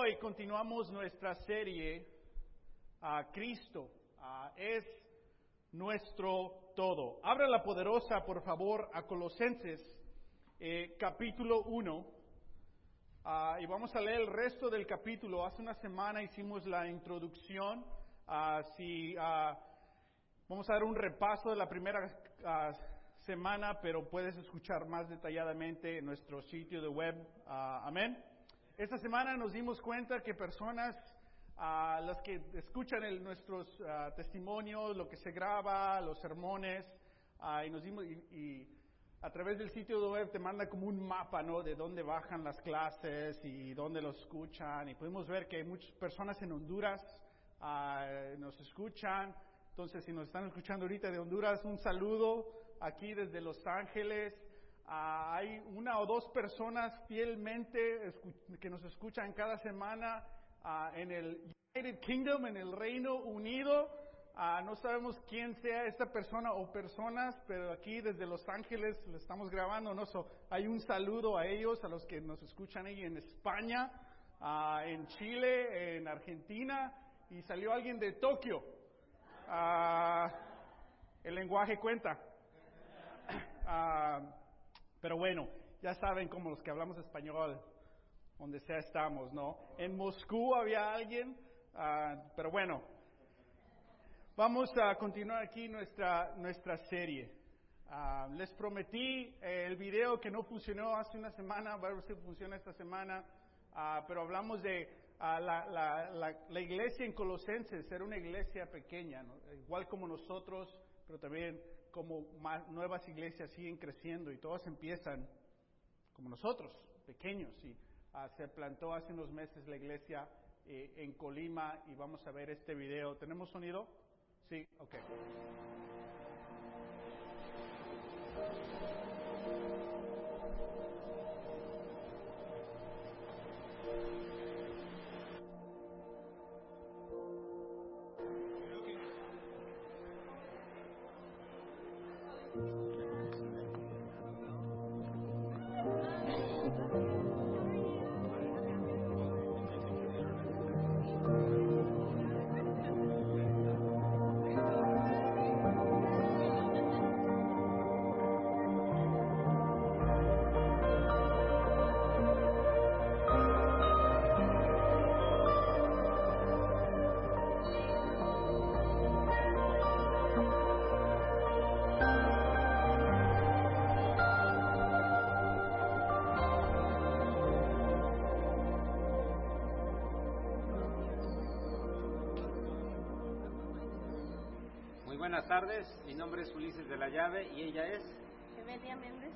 hoy continuamos nuestra serie a Cristo es nuestro todo. Abra la poderosa, por favor, a Colosenses eh, capítulo 1 ah, y vamos a leer el resto del capítulo. Hace una semana hicimos la introducción. ah, si ah, vamos a dar un repaso de la primera semana, pero puedes escuchar más detalladamente en nuestro sitio de web. Amén. Esta semana nos dimos cuenta que personas, ah, las que escuchan el- nuestros ah, testimonios, lo que se graba, los sermones, ah, y nos dimos, y, a través del sitio web te manda como un mapa, ¿no? De dónde bajan las clases y dónde los escuchan, y podemos ver que hay muchas personas en Honduras ah, nos escuchan. Entonces, si nos están escuchando ahorita de Honduras, un saludo aquí desde Los Ángeles. Ah, hay una o dos personas fielmente que nos escuchan cada semana ah, en el United Kingdom, en el Reino Unido. Ah, no sabemos quién sea esta persona o personas, pero aquí desde Los Ángeles lo estamos grabando. ¿no? So, hay un saludo a ellos, a los que nos escuchan ahí en España, ah, en Chile, en Argentina, y salió alguien de Tokio. Ah, el lenguaje cuenta. Pero bueno, ya saben como los que hablamos español, donde sea estamos, ¿no? En Moscú había alguien, ah, pero bueno, vamos a continuar aquí nuestra, nuestra serie. Ah, les prometí eh, el video que no funcionó hace una semana, a ver si funciona esta semana, ah, pero hablamos de la, la- la- iglesia en Colosenses, era una iglesia pequeña, igual como nosotros, pero también como más nuevas iglesias siguen creciendo y todas empiezan como nosotros, pequeños. Y ah, se plantó hace unos meses la iglesia eh, en Colima y vamos a ver este video. ¿Tenemos sonido? Sí, ok. Tardes, mi nombre es Ulises de la Llave y ella es. Evelia Méndez.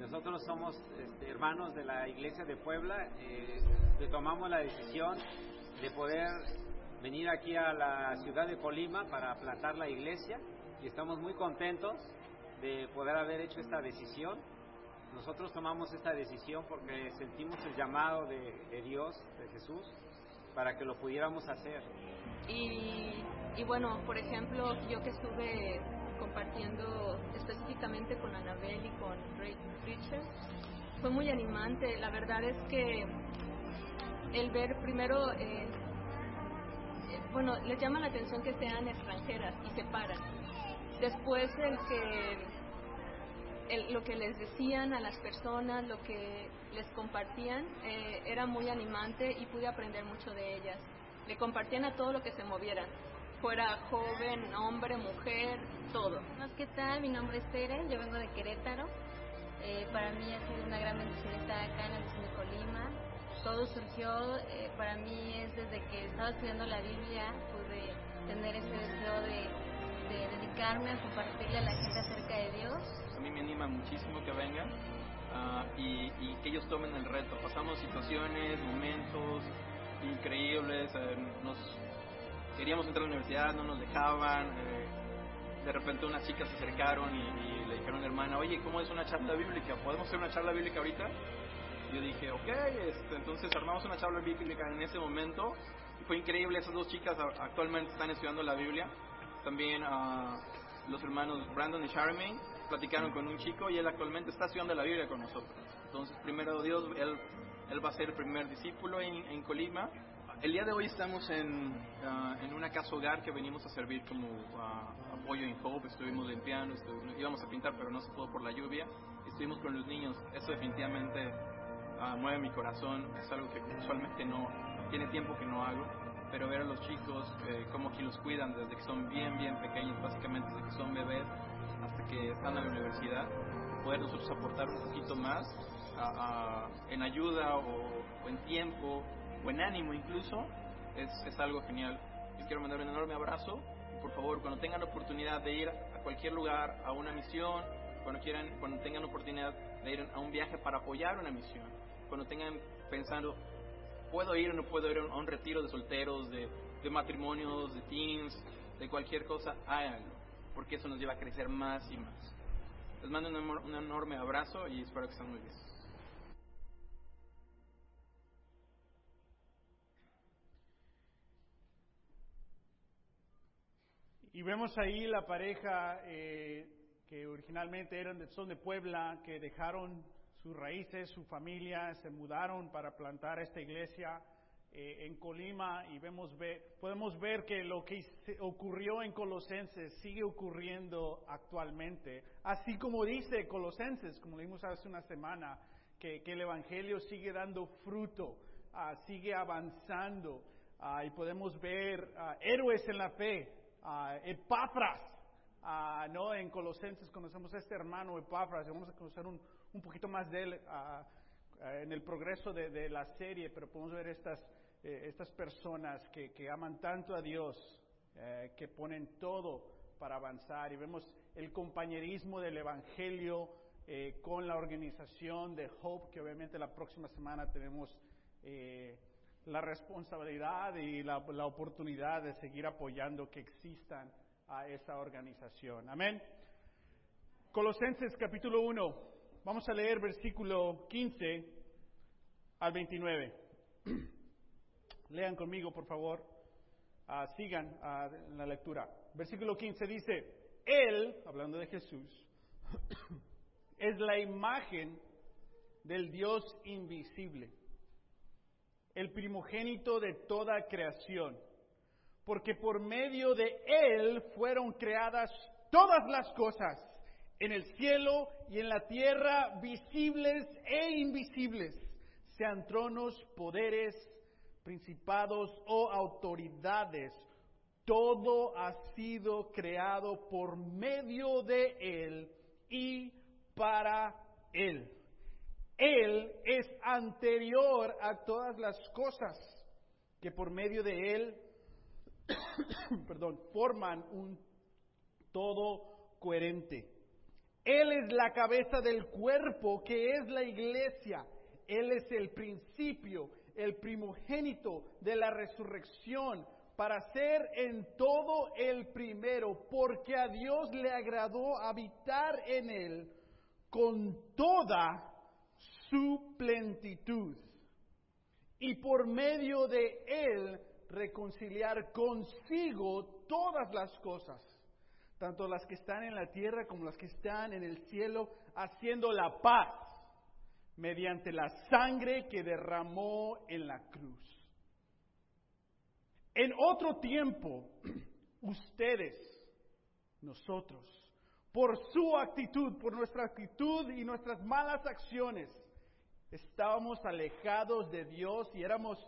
Nosotros somos este, hermanos de la Iglesia de Puebla, eh, que tomamos la decisión de poder venir aquí a la ciudad de Colima para plantar la iglesia y estamos muy contentos de poder haber hecho esta decisión. Nosotros tomamos esta decisión porque sentimos el llamado de, de Dios, de Jesús, para que lo pudiéramos hacer. Y, y bueno, por ejemplo, yo que estuve compartiendo específicamente con Anabel y con Ray Richard, fue muy animante. La verdad es que el ver primero, eh, bueno, les llama la atención que sean extranjeras y se paran. Después el que el- lo que les decían a las personas, lo que les compartían, eh, era muy animante y pude aprender mucho de ellas. Le compartían a todo lo que se movieran, fuera joven, hombre, mujer, todo. ¿Qué tal? Mi nombre es Tere, yo vengo de Querétaro. Eh, para mí ha sido una gran bendición estar acá en la misión de Colima. Todo surgió, eh, para mí es desde que estaba estudiando la Biblia, pude tener ese deseo de, de dedicarme a compartirle a la gente acerca de Dios. a mí me anima muchísimo que vengan ah, y, y que ellos tomen el reto. Pasamos situaciones, momentos increíbles, eh, nos queríamos entrar a la universidad, no nos dejaban, eh, de repente unas chicas se acercaron y, y le dijeron a la hermana, oye, ¿cómo es una charla bíblica? ¿Podemos hacer una charla bíblica ahorita? Y yo dije, ok, este, entonces armamos una charla bíblica en ese momento y fue increíble, esas dos chicas actualmente están estudiando la Biblia. También ah, los hermanos Brandon y Charmaine platicaron con un chico y él actualmente está estudiando la Biblia con nosotros. Entonces, primero Dios, él él va a ser el primer discípulo en, en Colima. El día de hoy estamos en, ah, en una casa hogar que venimos a servir como ah, apoyo en Hope. Estuvimos limpiando, íbamos a pintar, pero no se pudo por la lluvia. Estuvimos con los niños. Eso definitivamente ah, mueve mi corazón. Es algo que usualmente no tiene tiempo que no hago. Pero ver a los chicos, eh, cómo aquí los cuidan desde que son bien, bien pequeños, básicamente desde que son bebés hasta que están en la universidad, poder nosotros aportar un poquito más en ayuda o, o en tiempo o en ánimo incluso, es, es algo genial. Les quiero mandar un enorme abrazo y por favor, cuando tengan la oportunidad de ir a cualquier lugar, a una misión, cuando quieran, cuando tengan la oportunidad de ir a un viaje para apoyar una misión, cuando tengan pensando, puedo ir o no puedo ir a un retiro de solteros, de, de matrimonios, de teens, de cualquier cosa, háganlo, porque eso nos lleva a crecer más y más. Les mando un, un enorme abrazo y espero que estén muy bien. Y vemos ahí la pareja eh, que originalmente eran de, son de Puebla, que dejaron sus raíces, su familia, se mudaron para plantar esta iglesia eh, en Colima. Y vemos ver, podemos ver que lo que ocurrió en Colosenses sigue ocurriendo actualmente, así como dice Colosenses, como leímos hace una semana, que, el Evangelio sigue dando fruto, ah, sigue avanzando. Ah, y podemos ver ah, héroes en la fe, ah, Epafras, ah, ¿no? En Colosenses conocemos a este hermano Epafras, vamos a conocer un, un poquito más de él ah, en el progreso de, de la serie, pero podemos ver estas, eh, estas personas que, que aman tanto a Dios, eh, que ponen todo para avanzar, y vemos el compañerismo del Evangelio eh, con la organización de Hope, que obviamente la próxima semana tenemos eh, la responsabilidad y la, oportunidad de seguir apoyando que existan a esa organización. Amén. Colosenses capítulo 1, vamos a leer versículo 15 al 29. Lean conmigo, por favor. Ah, sigan ah, en la lectura. Versículo 15 dice, Él, hablando de Jesús, es la imagen del Dios invisible el primogénito de toda creación, porque por medio de Él fueron creadas todas las cosas, en el cielo y en la tierra, visibles e invisibles, sean tronos, poderes, principados o autoridades. Todo ha sido creado por medio de Él y para Él. Él es anterior a todas las cosas que por medio de Él, forman un todo coherente. Él es la cabeza del cuerpo que es la iglesia. Él es el principio, el primogénito de la resurrección para ser en todo el primero, porque a Dios le agradó habitar en él con toda su plenitud y por medio de él reconciliar consigo todas las cosas, tanto las que están en la tierra como las que están en el cielo, haciendo la paz mediante la sangre que derramó en la cruz. En otro tiempo, ustedes, nosotros, por su actitud, por nuestra actitud y nuestras malas acciones, estábamos alejados de Dios y éramos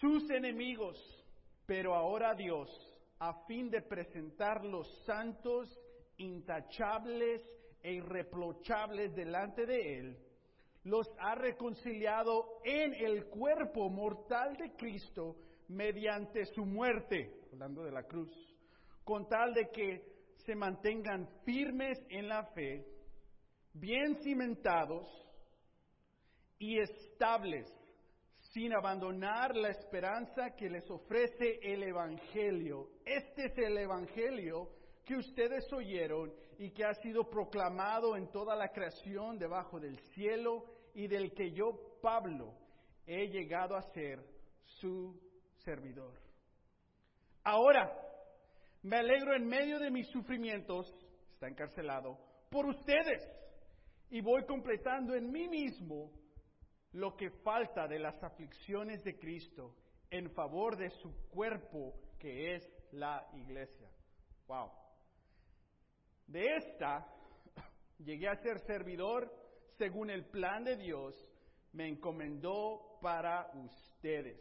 sus enemigos, pero ahora Dios, a fin de presentar los santos, intachables e irreprochables delante de Él, los ha reconciliado en el cuerpo mortal de Cristo mediante su muerte, hablando de la cruz, con tal de que se mantengan firmes en la fe, bien cimentados y estables, sin abandonar la esperanza que les ofrece el Evangelio. Este es el Evangelio que ustedes oyeron y que ha sido proclamado en toda la creación debajo del cielo y del que yo, Pablo, he llegado a ser su servidor. Ahora, me alegro en medio de mis sufrimientos, está encarcelado, por ustedes, y voy completando en mí mismo lo que falta de las aflicciones de Cristo en favor de su cuerpo que es la iglesia. Wow. De esta llegué a ser servidor según el plan de Dios me encomendó para ustedes.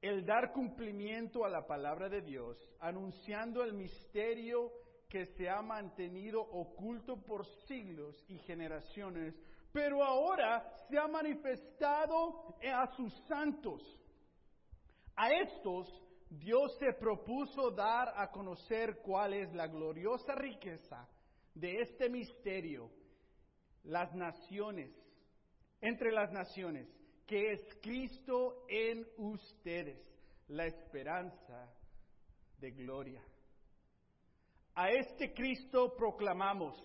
El dar cumplimiento a la palabra de Dios, anunciando el misterio que se ha mantenido oculto por siglos y generaciones, pero ahora se ha manifestado a sus santos. A estos Dios se propuso dar a conocer cuál es la gloriosa riqueza de este misterio, las naciones, entre las naciones, que es Cristo en ustedes, la esperanza de gloria. A este Cristo proclamamos,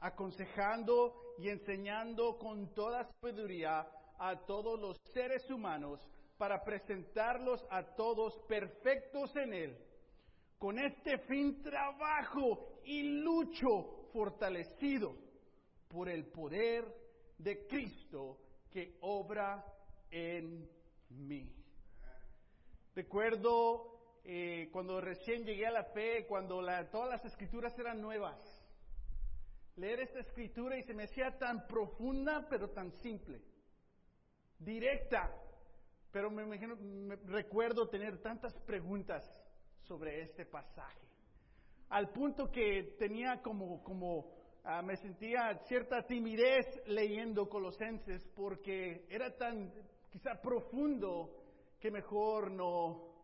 aconsejando y enseñando con toda sabiduría a todos los seres humanos para presentarlos a todos perfectos en Él. Con este fin trabajo y lucho fortalecido por el poder de Cristo que obra en mí. Recuerdo eh, cuando recién llegué a la fe, cuando todas las escrituras eran nuevas. Leer esta escritura y se me hacía tan profunda, pero tan simple. Directa. Pero me, imagino, recuerdo tener tantas preguntas sobre este pasaje. Al punto que tenía como, como ah, me sentía cierta timidez leyendo Colosenses porque era tan quizá profundo que mejor no,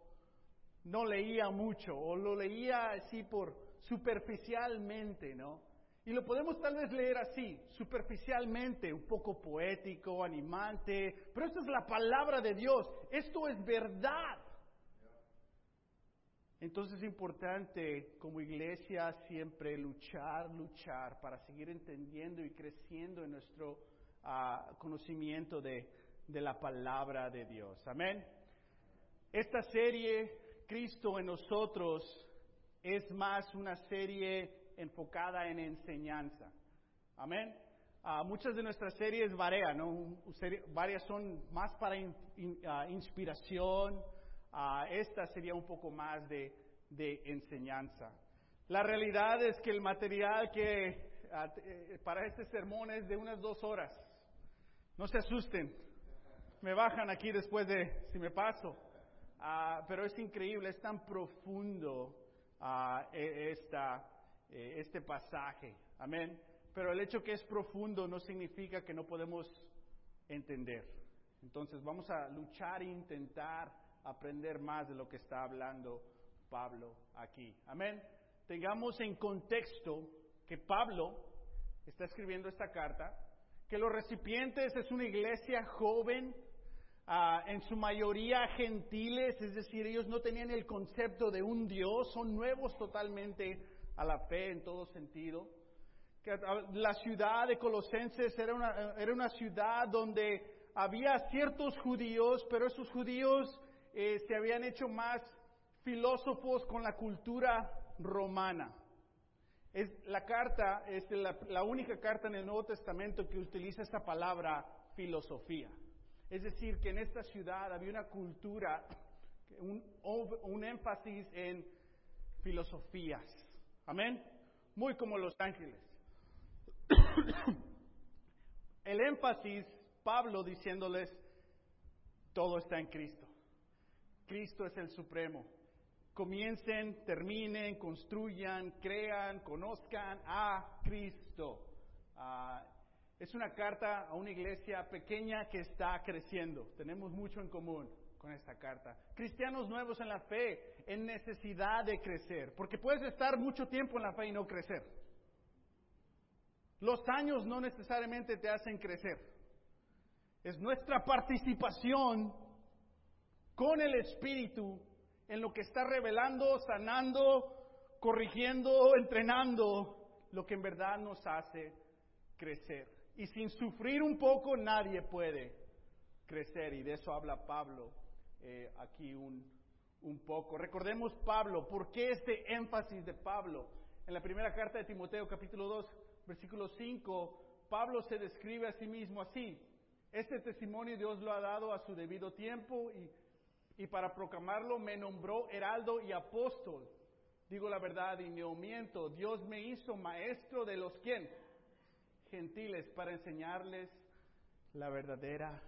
no leía mucho o lo leía así por superficialmente, ¿no? Y lo podemos tal vez leer así, superficialmente, un poco poético, animante, pero esto es la palabra de Dios, esto es verdad. Entonces es importante como iglesia siempre luchar, luchar para seguir entendiendo y creciendo en nuestro uh, conocimiento de, de la palabra de Dios. Amén. Esta serie, Cristo en nosotros, es más una serie enfocada en enseñanza. Amén. Uh, muchas de nuestras series varían, ¿no? Varias son más para uh, inspiración, Uh, esta sería un poco más de, de, enseñanza. La realidad es que el material que uh, para este sermón es de unas dos horas. No se asusten. Me bajan aquí después de si me paso. Pero es increíble, es tan profundo esta, eh, este pasaje. Amén. Pero el hecho que es profundo no significa que no podemos entender. Entonces vamos a luchar e intentar aprender más de lo que está hablando Pablo aquí. Amén. Tengamos en contexto que Pablo está escribiendo esta carta, que los recipientes es una iglesia joven, uh, en su mayoría gentiles, es decir, ellos no tenían el concepto de un Dios, son nuevos totalmente a la fe en todo sentido. Que la ciudad de Colosenses era una, era una ciudad donde había ciertos judíos, pero esos judíos eh, se habían hecho más filósofos con la cultura romana. Es, la carta es la, la, única carta en el Nuevo Testamento que utiliza esta palabra filosofía. Es decir, que en esta ciudad había una cultura, un, un énfasis en filosofías. Amén. Muy como Los Ángeles. El énfasis, Pablo diciéndoles, todo está en Cristo. Cristo es el supremo. Comiencen, terminen, construyan, crean, conozcan a Cristo. Uh, es una carta a una iglesia pequeña que está creciendo. Tenemos mucho en común con esta carta. Cristianos nuevos en la fe, en necesidad de crecer, porque puedes estar mucho tiempo en la fe y no crecer. Los años no necesariamente te hacen crecer. Es nuestra participación con el Espíritu en lo que está revelando, sanando, corrigiendo, entrenando, lo que en verdad nos hace crecer. Y sin sufrir un poco nadie puede crecer. Y de eso habla Pablo eh, aquí un, un poco. Recordemos Pablo, ¿por qué este énfasis de Pablo? En la primera carta de Timoteo capítulo 2, versículo 5, Pablo se describe a sí mismo así. Este testimonio Dios lo ha dado a su debido tiempo y, y para proclamarlo me nombró heraldo y apóstol. Digo la verdad y no miento. Dios me hizo maestro de los quién? Gentiles para enseñarles la verdadera.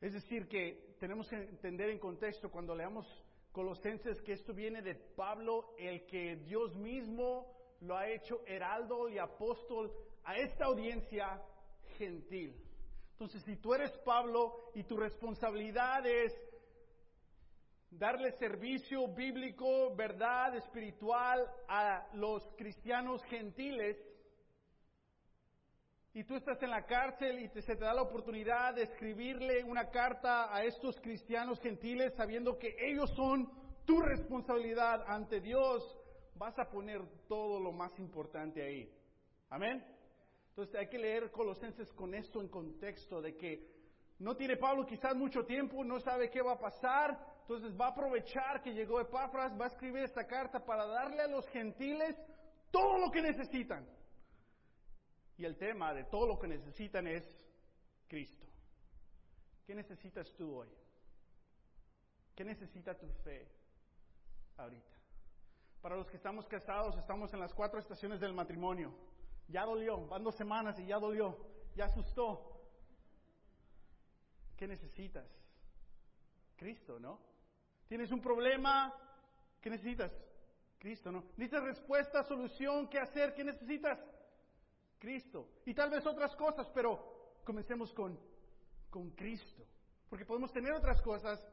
Es decir, que tenemos que entender en contexto cuando leamos Colosenses que esto viene de Pablo, el que Dios mismo lo ha hecho heraldo y apóstol a esta audiencia gentil. Entonces, si tú eres Pablo y tu responsabilidad es darle servicio bíblico, verdad espiritual a los cristianos gentiles, y tú estás en la cárcel y se te da la oportunidad de escribirle una carta a estos cristianos gentiles sabiendo que ellos son tu responsabilidad ante Dios, vas a poner todo lo más importante ahí. Amén. Entonces hay que leer Colosenses con esto en contexto de que no tiene Pablo quizás mucho tiempo, no sabe qué va a pasar, entonces va a aprovechar que llegó Epafras, va a escribir esta carta para darle a los gentiles todo lo que necesitan. Y el tema de todo lo que necesitan es Cristo. ¿Qué necesitas tú hoy? ¿Qué necesita tu fe ahorita? Para los que estamos casados, estamos en las cuatro estaciones del matrimonio. Ya dolió, van dos semanas y ya dolió, ya asustó. ¿Qué necesitas? Cristo, ¿no? ¿Tienes un problema? ¿Qué necesitas? Cristo, ¿no? ¿Necesitas respuesta, solución? ¿Qué hacer? ¿Qué necesitas? Cristo. Y tal vez otras cosas, pero comencemos con, con Cristo. Porque podemos tener otras cosas,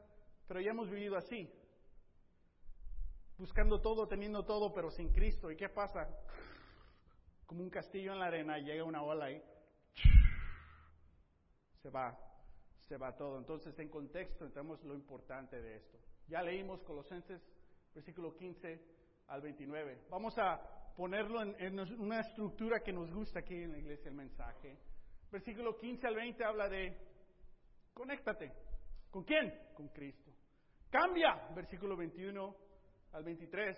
pero ya hemos vivido así. Buscando todo, teniendo todo, pero sin Cristo. ¿Y qué pasa? Como un castillo en la arena, llega una ola y se va, se va todo. Entonces, en contexto, entramos lo importante de esto. Ya leímos Colosenses, versículo 15 al 29. Vamos a ponerlo en, una estructura que nos gusta aquí en la iglesia, el mensaje. Versículo 15 al 20 habla de, conéctate. ¿Con quién? Con Cristo. Cambia, versículo 21 al 23.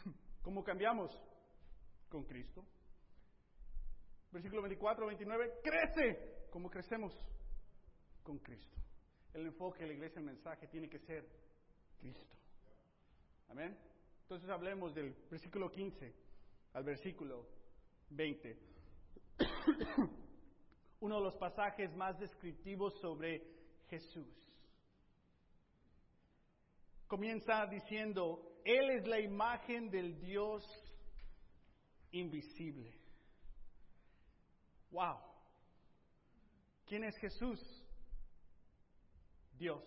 ¿Cómo cambiamos? Con Cristo. Versículo 24 29, crece. ¿Cómo crecemos? Con Cristo. El enfoque de la iglesia, el mensaje tiene que ser Cristo. Amén. Entonces hablemos del versículo 15 al versículo 20. Uno de los pasajes más descriptivos sobre Jesús. Comienza diciendo, Él es la imagen del Dios invisible. Wow. ¿Quién es Jesús? Dios.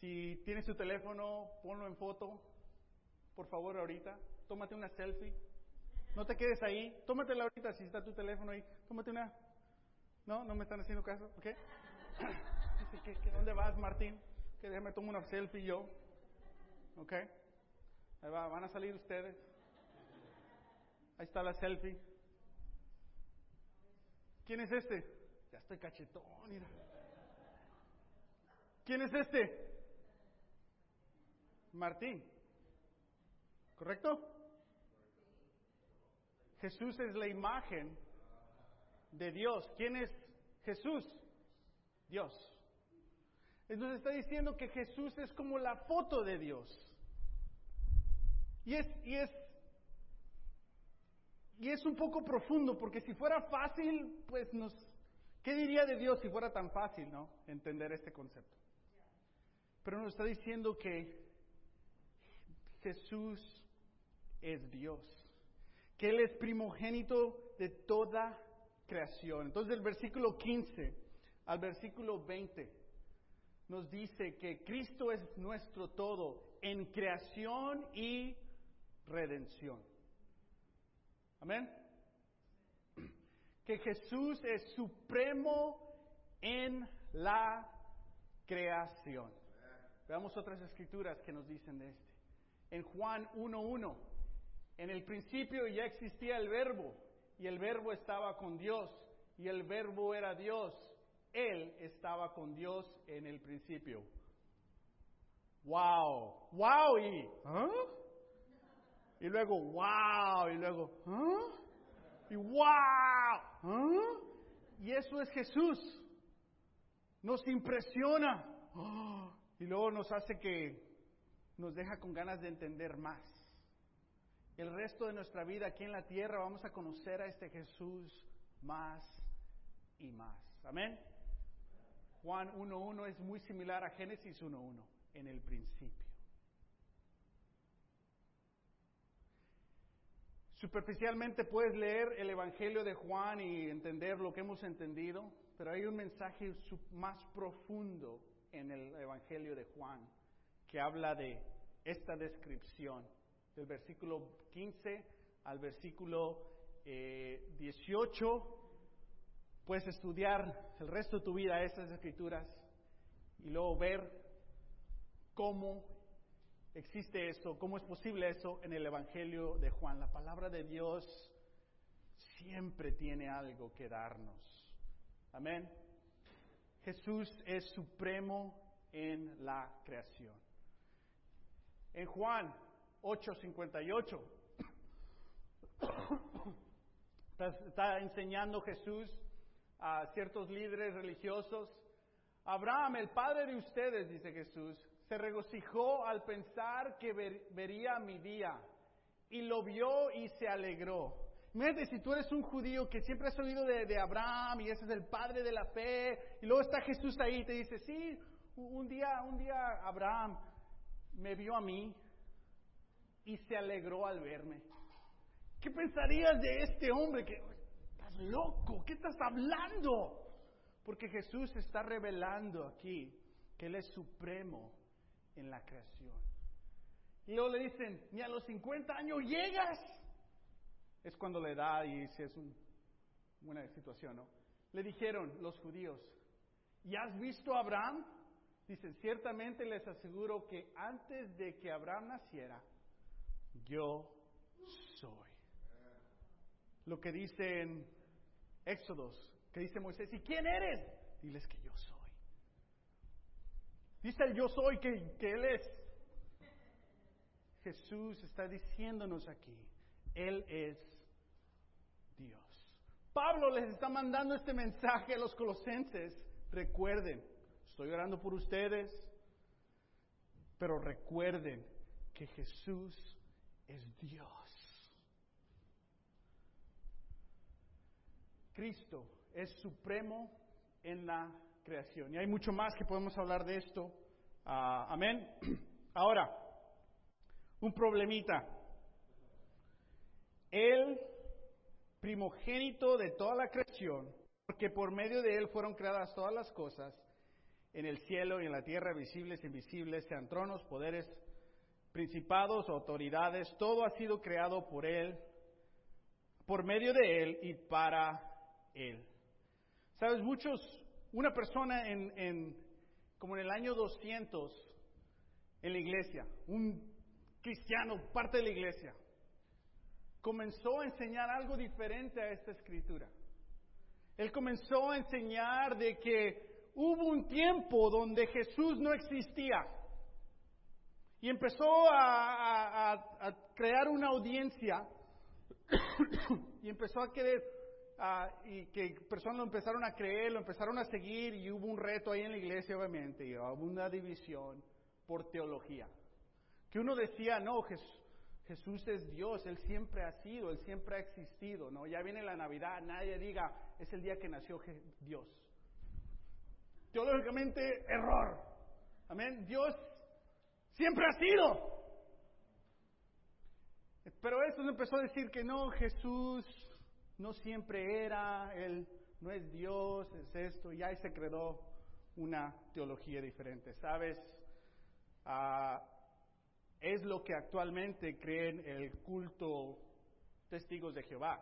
Si tienes tu teléfono, ponlo en foto, por favor, ahorita. Tómate una selfie. No te quedes ahí. Tómatela ahorita si está tu teléfono ahí. Tómate una. No, no me están haciendo caso. ¿Ok? dónde vas, Martín? Que déjame tomar una selfie yo. ¿Ok? Ahí va, van a salir ustedes. Ahí está la selfie. ¿Quién es este? Ya estoy cachetón, mira. ¿Quién es este? Martín. ¿Correcto? Jesús es la imagen de Dios. ¿Quién es Jesús? Dios. Entonces está diciendo que Jesús es como la foto de Dios. Y es, y es, y es un poco profundo, porque si fuera fácil, pues nos, ¿qué diría de Dios si fuera tan fácil, no? Entender este concepto. Pero nos está diciendo que Jesús es Dios, que Él es primogénito de toda creación. Entonces el versículo 15 al versículo 20 nos dice que Cristo es nuestro todo en creación y redención. Amén. Que Jesús es supremo en la creación. Veamos otras escrituras que nos dicen de este. En Juan 1.1 en el principio ya existía el verbo y el verbo estaba con Dios y el verbo era Dios. Él estaba con Dios en el principio. Wow, wow y ¿ah? y luego wow y luego ¿ah? y wow. ¿Ah? Y eso es Jesús. Nos impresiona. Y luego nos hace que nos deja con ganas de entender más. El resto de nuestra vida aquí en la tierra vamos a conocer a este Jesús más y más. Amén. Juan 1.1 es muy similar a Génesis 1.1 en el principio. Superficialmente puedes leer el Evangelio de Juan y entender lo que hemos entendido, pero hay un mensaje más profundo en el Evangelio de Juan que habla de esta descripción, del versículo 15 al versículo 18. Eh, Puedes estudiar el resto de tu vida estas escrituras y luego ver cómo existe eso, cómo es posible eso en el Evangelio de Juan. La palabra de Dios siempre tiene algo que darnos. Amén. Jesús es supremo en la creación. En Juan 8:58 está enseñando Jesús a ciertos líderes religiosos. Abraham, el padre de ustedes, dice Jesús, se regocijó al pensar que vería mi día y lo vio y se alegró. Imagínate si tú eres un judío que siempre has oído de, de, Abraham y ese es el padre de la fe y luego está Jesús ahí y te dice, sí, un día, un día Abraham me vio a mí y se alegró al verme. ¿Qué pensarías de este hombre que estás loco? ¿Qué estás hablando? Porque Jesús está revelando aquí que Él es supremo en la creación. Y luego le dicen, ni a los 50 años llegas. Es cuando le da y si es una buena situación, ¿no? Le dijeron los judíos, ¿y has visto a Abraham? Dicen, ciertamente les aseguro que antes de que Abraham naciera, yo soy. Lo que dice en Éxodos, que dice Moisés, ¿y quién eres? Diles que yo soy. Dice el yo soy que, que Él es. Jesús está diciéndonos aquí, Él es Dios. Pablo les está mandando este mensaje a los colosenses. Recuerden, estoy orando por ustedes, pero recuerden que Jesús es Dios. Cristo es supremo en la creación. Y hay mucho más que podemos hablar de esto. Ah, amén. Ahora, un problemita. El primogénito de toda la creación, porque por medio de él fueron creadas todas las cosas, en el cielo y en la tierra, visibles e invisibles, sean tronos, poderes, principados, autoridades, todo ha sido creado por Él, por medio de Él y para Él. Sabes, muchos, una persona en, en, como en el año 200 en la iglesia, un cristiano, parte de la iglesia, comenzó a enseñar algo diferente a esta escritura. Él comenzó a enseñar de que hubo un tiempo donde Jesús no existía y empezó a, crear una audiencia y empezó a querer, y que personas lo empezaron a creer, lo empezaron a seguir y hubo un reto ahí en la iglesia obviamente y hubo una división por teología. Que uno decía, no, Jesús, Jesús es Dios, Él siempre ha sido, Él siempre ha existido, ¿no? Ya viene la Navidad, nadie diga, es el día que nació Dios. Teológicamente, error. Amén. Dios Siempre ha sido. Pero eso empezó a decir que no, Jesús no siempre era, Él no es Dios, es esto, y ahí se creó una teología diferente. ¿Sabes? Ah, es lo que actualmente creen el culto testigos de Jehová.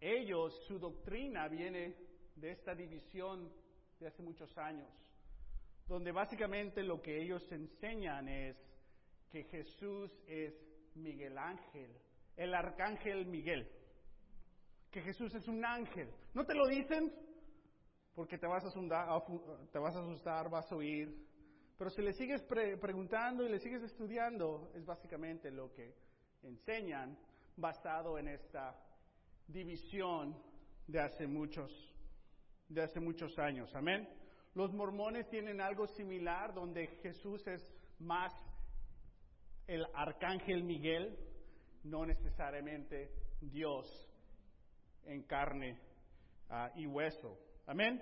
Ellos, su doctrina viene de esta división de hace muchos años donde básicamente lo que ellos enseñan es que Jesús es Miguel Ángel, el arcángel Miguel, que Jesús es un ángel. ¿No te lo dicen? Porque te vas a vas a, asustar vas a oír. Pero si le sigues preguntando y le sigues estudiando, es básicamente lo que enseñan basado en esta división de hace muchos, de hace muchos años. Amén. Los mormones tienen algo similar donde Jesús es más el arcángel Miguel, no necesariamente Dios en carne ah, y hueso. Amén.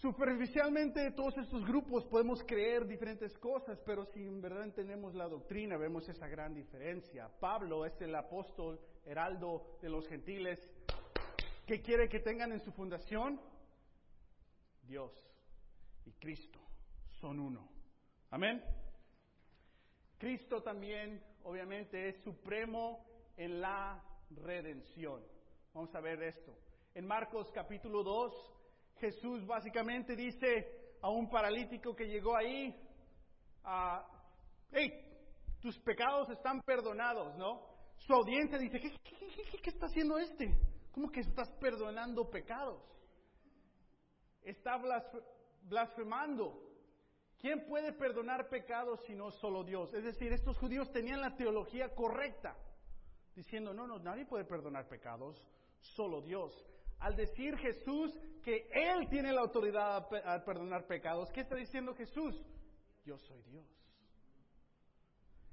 Superficialmente todos estos grupos podemos creer diferentes cosas, pero si en verdad entendemos la doctrina vemos esa gran diferencia. Pablo es el apóstol heraldo de los gentiles. ¿Qué quiere que tengan en su fundación? Dios y Cristo son uno. Amén. Cristo también, obviamente, es supremo en la redención. Vamos a ver esto. En Marcos capítulo 2, Jesús básicamente dice a un paralítico que llegó ahí, hey, tus pecados están perdonados, ¿no? Su audiencia dice, ¿qué, qué está haciendo este? ¿Cómo que estás perdonando pecados? Está blasfemando. ¿Quién puede perdonar pecados si no solo Dios? Es decir, estos judíos tenían la teología correcta, diciendo, no, no, nadie puede perdonar pecados, solo Dios. Al decir Jesús que Él tiene la autoridad a perdonar pecados, ¿qué está diciendo Jesús? Yo soy Dios.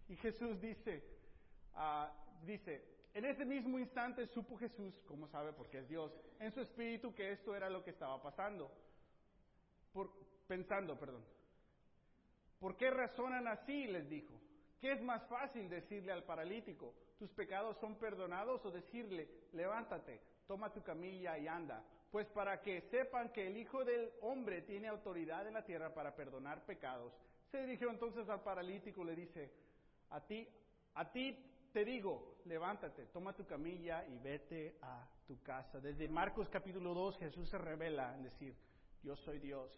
Y Jesús dice, ah, dice, en ese mismo instante supo Jesús, como sabe porque es Dios, en su espíritu que esto era lo que estaba pasando. Por, pensando, perdón. ¿Por qué razonan así? les dijo. ¿Qué es más fácil decirle al paralítico, tus pecados son perdonados o decirle, levántate, toma tu camilla y anda. Pues para que sepan que el Hijo del Hombre tiene autoridad en la tierra para perdonar pecados. Se dirigió entonces al paralítico y le dice, a ti, a ti te digo, levántate, toma tu camilla y vete a tu casa. Desde Marcos capítulo 2 Jesús se revela en decir, yo soy Dios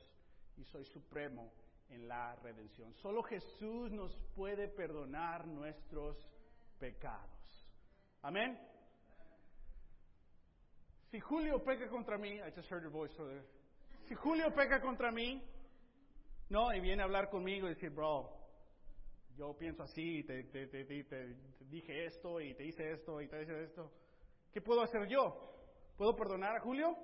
y soy supremo en la redención. Solo Jesús nos puede perdonar nuestros pecados. Amén. Si Julio peca contra mí, I just heard your voice Si Julio peca contra mí, no, y viene a hablar conmigo y decir, bro, yo pienso así, te, dije esto y te hice esto y te hice esto. ¿Qué puedo hacer yo? ¿Puedo perdonar a Julio?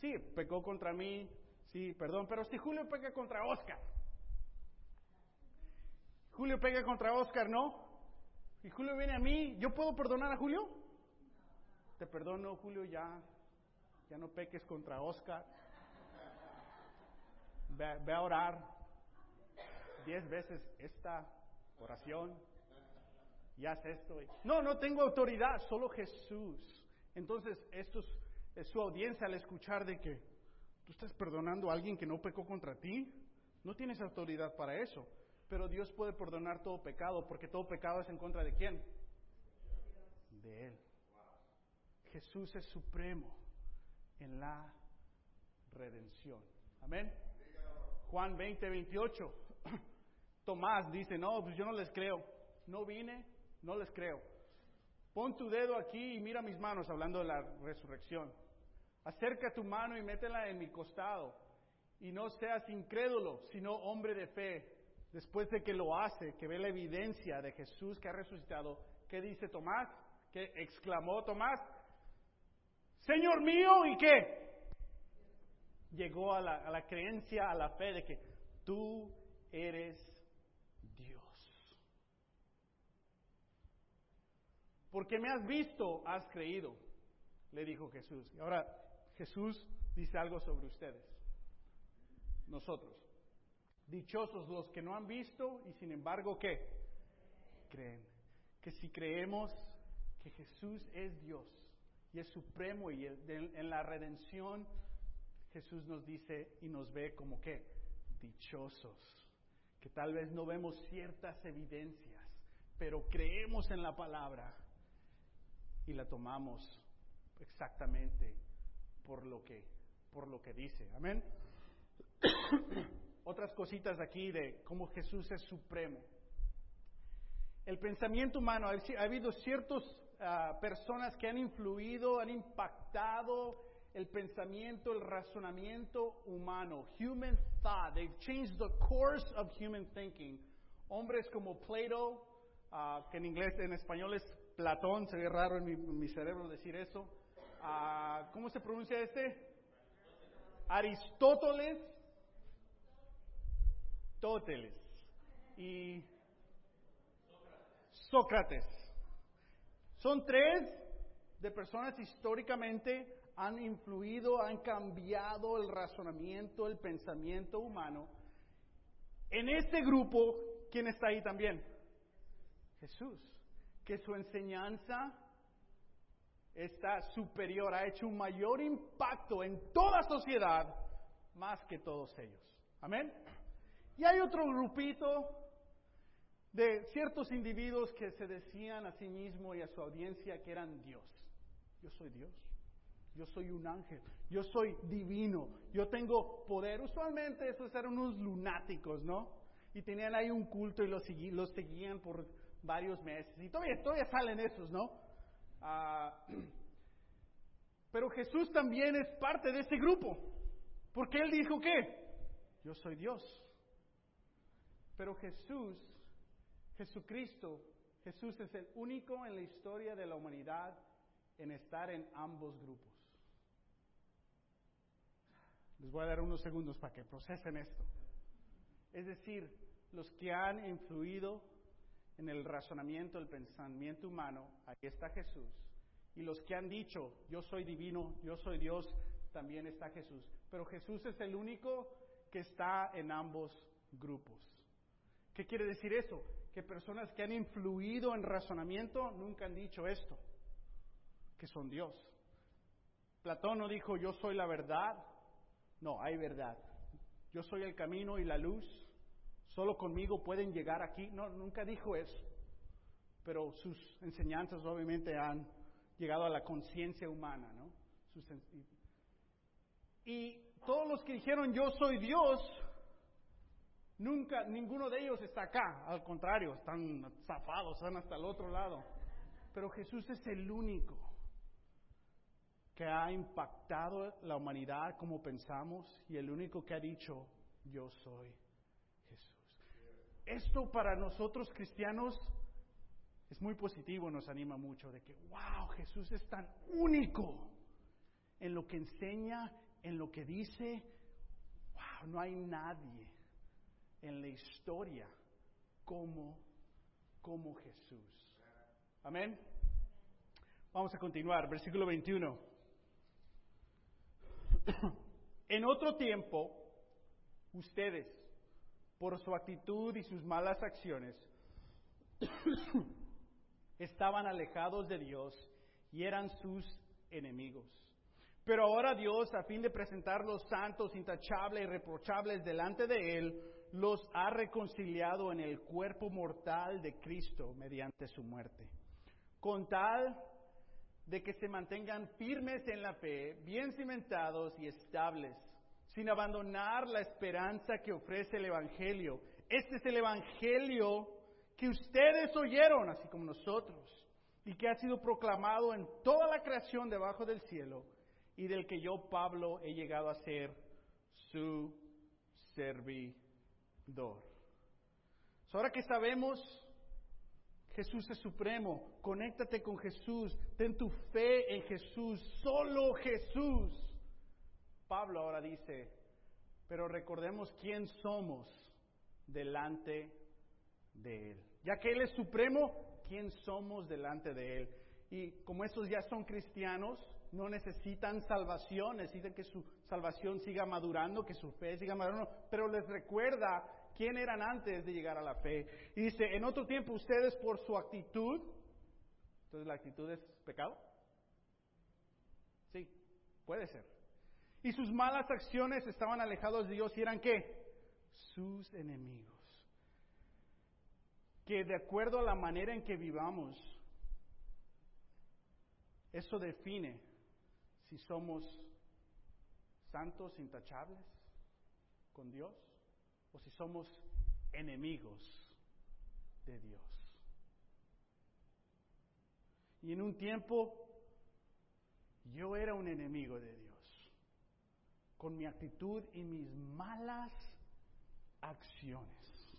Sí, pecó contra mí, sí, perdón, pero si Julio peca contra Oscar, Julio pega contra Oscar, ¿no? Y Julio viene a mí, ¿yo puedo perdonar a Julio? Te perdono, Julio, ya ya no peques contra Oscar. Ve, a orar diez veces esta oración y haz esto. No, no tengo autoridad, solo Jesús. Entonces, esto es, su audiencia al escuchar de que tú estás perdonando a alguien que no pecó contra ti. No tienes autoridad para eso. Pero Dios puede perdonar todo pecado, porque todo pecado es en contra de quién? De Él. Jesús es supremo en la redención. Amén. Juan 20, 28. Tomás dice, no, pues yo no les creo. No vine, no les creo. Pon tu dedo aquí y mira mis manos, hablando de la resurrección. Acerca tu mano y métela en mi costado. Y no seas incrédulo, sino hombre de fe. Después de que lo hace, que ve la evidencia de Jesús que ha resucitado, ¿qué dice Tomás? ¿Qué exclamó Tomás? Señor mío, ¿y qué? Llegó a la, a la creencia, a la fe de que tú eres Dios. Porque me has visto, has creído, le dijo Jesús. Y ahora Jesús dice algo sobre ustedes, nosotros. Dichosos los que no han visto y sin embargo, ¿qué? Creen. Que si creemos que Jesús es Dios, y es supremo y en la redención Jesús nos dice y nos ve como que dichosos, que tal vez no vemos ciertas evidencias, pero creemos en la palabra y la tomamos exactamente por lo que por lo que dice. Amén. Otras cositas aquí de cómo Jesús es supremo. El pensamiento humano, ha habido ciertos personas que han influido, han impactado el pensamiento, el razonamiento humano. Human thought. They've changed the course of human thinking. Hombres como Plato, ah, que en inglés, en español es Platón, se ve raro en mi, cerebro decir eso. Ah, ¿Cómo se pronuncia este? Aristóteles, Tóteles y Sócrates. Son tres de personas históricamente han influido, han cambiado el razonamiento, el pensamiento humano. En este grupo, ¿quién está ahí también? Jesús. Que su enseñanza está superior, ha hecho un mayor impacto en toda sociedad más que todos ellos. Amén. Y hay otro grupito de ciertos individuos que se decían a sí mismo y a su audiencia que eran Dios. Yo soy Dios. Yo soy un ángel. Yo soy divino. Yo tengo poder. Usualmente esos eran unos lunáticos, ¿no? Y tenían ahí un culto y los, los seguían por varios meses. Y todavía, todavía salen esos, ¿no? Ah, pero Jesús también es parte de ese grupo. Porque Él dijo que yo soy Dios. Pero Jesús, Jesucristo, Jesús es el único en la historia de la humanidad en estar en ambos grupos. Les voy a dar unos segundos para que procesen esto. Es decir, los que han influido en el razonamiento, el pensamiento humano, ahí está Jesús. Y los que han dicho, yo soy divino, yo soy Dios, también está Jesús. Pero Jesús es el único que está en ambos grupos. ¿Qué quiere decir eso? Que personas que han influido en razonamiento nunca han dicho esto, que son Dios. Platón no dijo, yo soy la verdad. No, hay verdad. Yo soy el camino y la luz. Solo conmigo pueden llegar aquí. No, nunca dijo eso. Pero sus enseñanzas obviamente han llegado a la conciencia humana, ¿no? y todos los que dijeron yo soy Dios, nunca, ninguno de ellos está acá. Al contrario, están zafados, están hasta el otro lado. Pero Jesús es el único que ha impactado la humanidad como pensamos y el único que ha dicho yo soy. Esto para nosotros cristianos es muy positivo, nos anima mucho de que, wow, Jesús es tan único en lo que enseña, en lo que dice, wow, no hay nadie en la historia como, como Jesús. Amén. Vamos a continuar, versículo 21. en otro tiempo, ustedes, por su actitud y sus malas acciones, estaban alejados de Dios y eran sus enemigos. Pero ahora Dios, a fin de presentarlos santos, intachables y reprochables delante de Él, los ha reconciliado en el cuerpo mortal de Cristo mediante su muerte. Con tal de que se mantengan firmes en la fe, bien cimentados y estables, sin abandonar la esperanza que ofrece el Evangelio. Este es el Evangelio que ustedes oyeron, así como nosotros, y que ha sido proclamado en toda la creación debajo del cielo, y del que yo, Pablo, he llegado a ser su servidor. ahora que sabemos, Jesús es supremo, conéctate con Jesús, ten tu fe en Jesús, solo Jesús. Pablo ahora dice, pero recordemos quién somos delante de Él. Ya que Él es supremo, ¿quién somos delante de Él? Y como estos ya son cristianos, no necesitan salvación, necesitan que su salvación siga madurando, que su fe siga madurando, pero les recuerda quién eran antes de llegar a la fe. Y dice, en otro tiempo ustedes por su actitud, entonces la actitud es pecado. Sí, puede ser. Y sus malas acciones estaban alejados de Dios y eran qué? Sus enemigos. Que de acuerdo a la manera en que vivamos, eso define si somos santos, intachables con Dios, o si somos enemigos de Dios. Y en un tiempo yo era un enemigo de Dios, con mi actitud y mis malas acciones.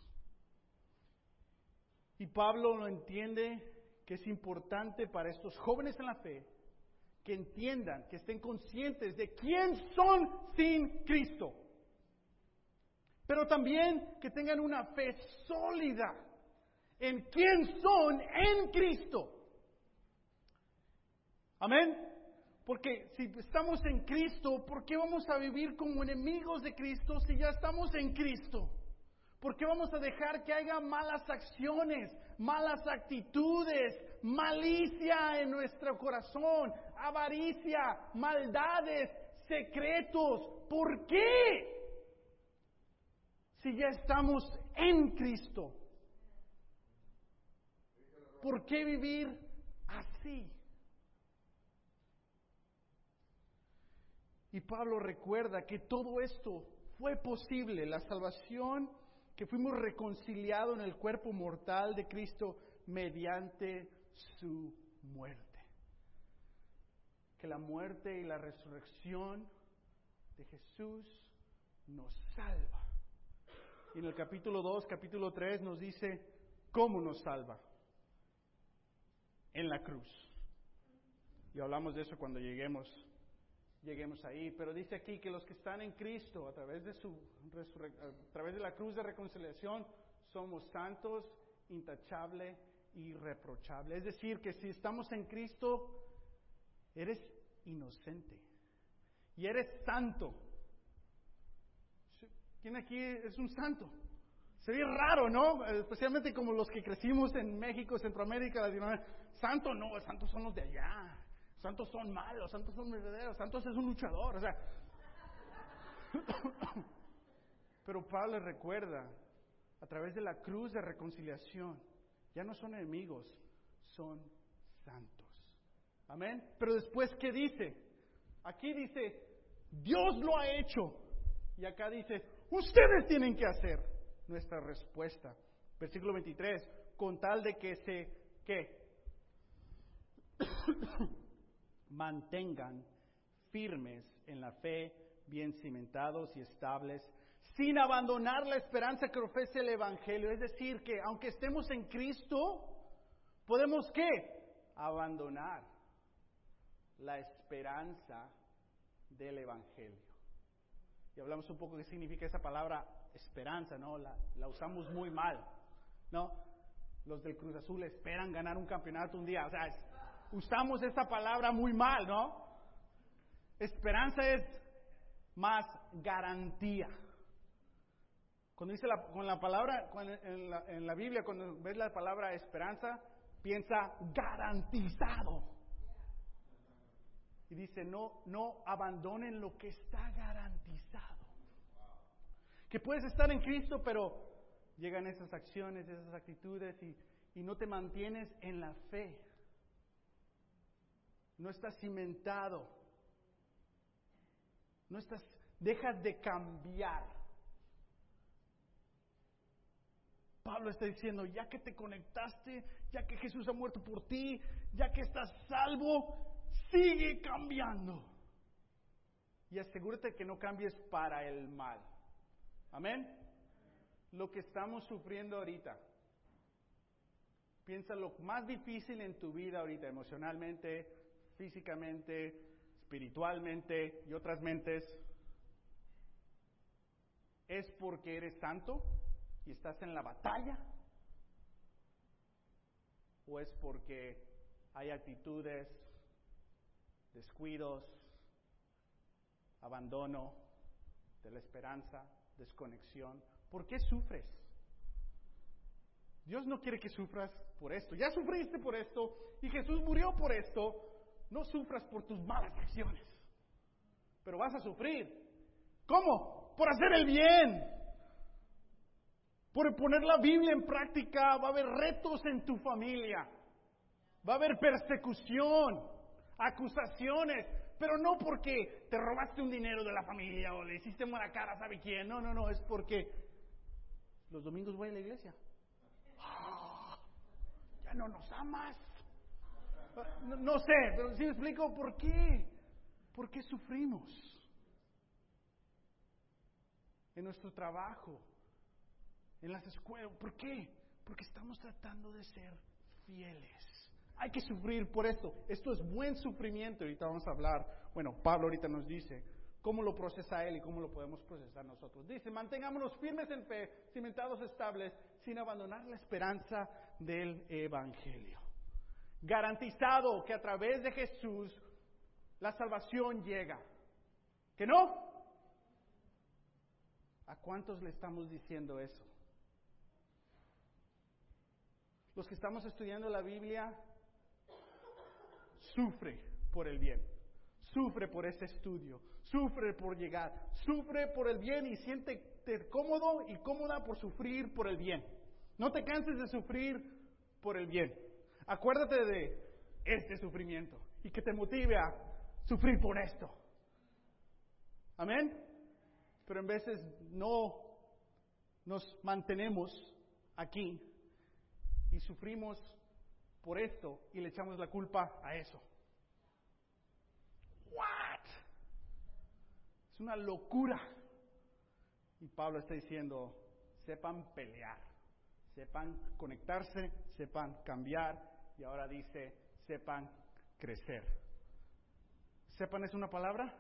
Y Pablo lo entiende que es importante para estos jóvenes en la fe que entiendan, que estén conscientes de quién son sin Cristo. Pero también que tengan una fe sólida en quién son en Cristo. Amén. Porque si estamos en Cristo, ¿por qué vamos a vivir como enemigos de Cristo si ya estamos en Cristo? ¿Por qué vamos a dejar que haya malas acciones, malas actitudes, malicia en nuestro corazón, avaricia, maldades, secretos? ¿Por qué? Si ya estamos en Cristo. ¿Por qué vivir así? Y Pablo recuerda que todo esto fue posible, la salvación, que fuimos reconciliados en el cuerpo mortal de Cristo mediante su muerte. Que la muerte y la resurrección de Jesús nos salva. Y en el capítulo 2, capítulo 3 nos dice cómo nos salva. En la cruz. Y hablamos de eso cuando lleguemos lleguemos ahí. Pero dice aquí que los que están en Cristo, a través de, su a través de la cruz de reconciliación, somos santos, intachable irreprochable. Es decir, que si estamos en Cristo, eres inocente y eres santo. ¿Quién aquí es un santo? Sería raro, ¿no? Especialmente como los que crecimos en México, Centroamérica, Latinoamérica. Santo no, santos son los de allá. Santos son malos, santos son verdaderos, santos es un luchador, o sea. Pero Pablo recuerda, a través de la cruz de reconciliación, ya no son enemigos, son santos. Amén. Pero después, ¿qué dice? Aquí dice, Dios lo ha hecho. Y acá dice, ustedes tienen que hacer nuestra respuesta. Versículo 23, con tal de que se, ¿qué? mantengan firmes en la fe, bien cimentados y estables, sin abandonar la esperanza que ofrece el Evangelio. Es decir, que aunque estemos en Cristo, podemos qué? Abandonar la esperanza del Evangelio. Y hablamos un poco de qué significa esa palabra esperanza, ¿no? La, la usamos muy mal, ¿no? Los del Cruz Azul esperan ganar un campeonato un día. O sea, usamos esta palabra muy mal, ¿no? Esperanza es más garantía. Cuando dice la, con la palabra, en, la, en la Biblia, cuando ves la palabra esperanza, piensa garantizado. Y dice, no, no abandonen lo que está garantizado. Que puedes estar en Cristo, pero llegan esas acciones, esas actitudes y, y no te mantienes en la fe no estás cimentado, no estás, dejas de cambiar. Pablo está diciendo, ya que te conectaste, ya que Jesús ha muerto por ti, ya que estás salvo, sigue cambiando. Y asegúrate que no cambies para el mal. Amén. Lo que estamos sufriendo ahorita. Piensa lo más difícil en tu vida ahorita, emocionalmente, físicamente, espiritualmente y otras mentes, es porque eres santo y estás en la batalla o es porque hay actitudes, descuidos, abandono de la esperanza, desconexión. ¿Por qué sufres? Dios no quiere que sufras por esto. Ya sufriste por esto y Jesús murió por esto no sufras por tus malas acciones, pero vas a sufrir. ¿Cómo? Por hacer el bien. Por poner la Biblia en práctica, va a haber retos en tu familia. Va a haber persecución, acusaciones, pero no porque te robaste un dinero de la familia o le hiciste mala cara, ¿sabe quién? No, no, no, es porque los domingos voy a la iglesia. ¡Ah! ya no nos amas. No, sé, pero si me explico por qué. ¿Por qué sufrimos? En nuestro trabajo, en las escuelas. ¿Por qué? Porque estamos tratando de ser fieles Hay que sufrir por esto. Esto es buen sufrimiento. Ahorita vamos a hablar. Bueno, Pablo ahorita nos dice cómo lo procesa él y cómo lo podemos procesar nosotros. Dice, mantengámonos firmes en fe, cimentados estables, sin abandonar la esperanza del Evangelio. Garantizado que a través de Jesús la salvación llega. ¿Que no? ¿A cuántos le estamos diciendo eso? Los que estamos estudiando la Biblia sufre por el bien, sufre por ese estudio, sufre por llegar, sufre por el bien y siente cómodo y cómoda por sufrir por el bien. No te canses de sufrir por el bien. Acuérdate de este sufrimiento y que te motive a sufrir por esto. Amén. Pero en veces no nos mantenemos aquí y sufrimos por esto y le echamos la culpa a eso. What? Es una locura. Y Pablo está diciendo, sepan pelear, sepan conectarse, sepan cambiar y ahora dice, sepan crecer. ¿Sepan es una palabra?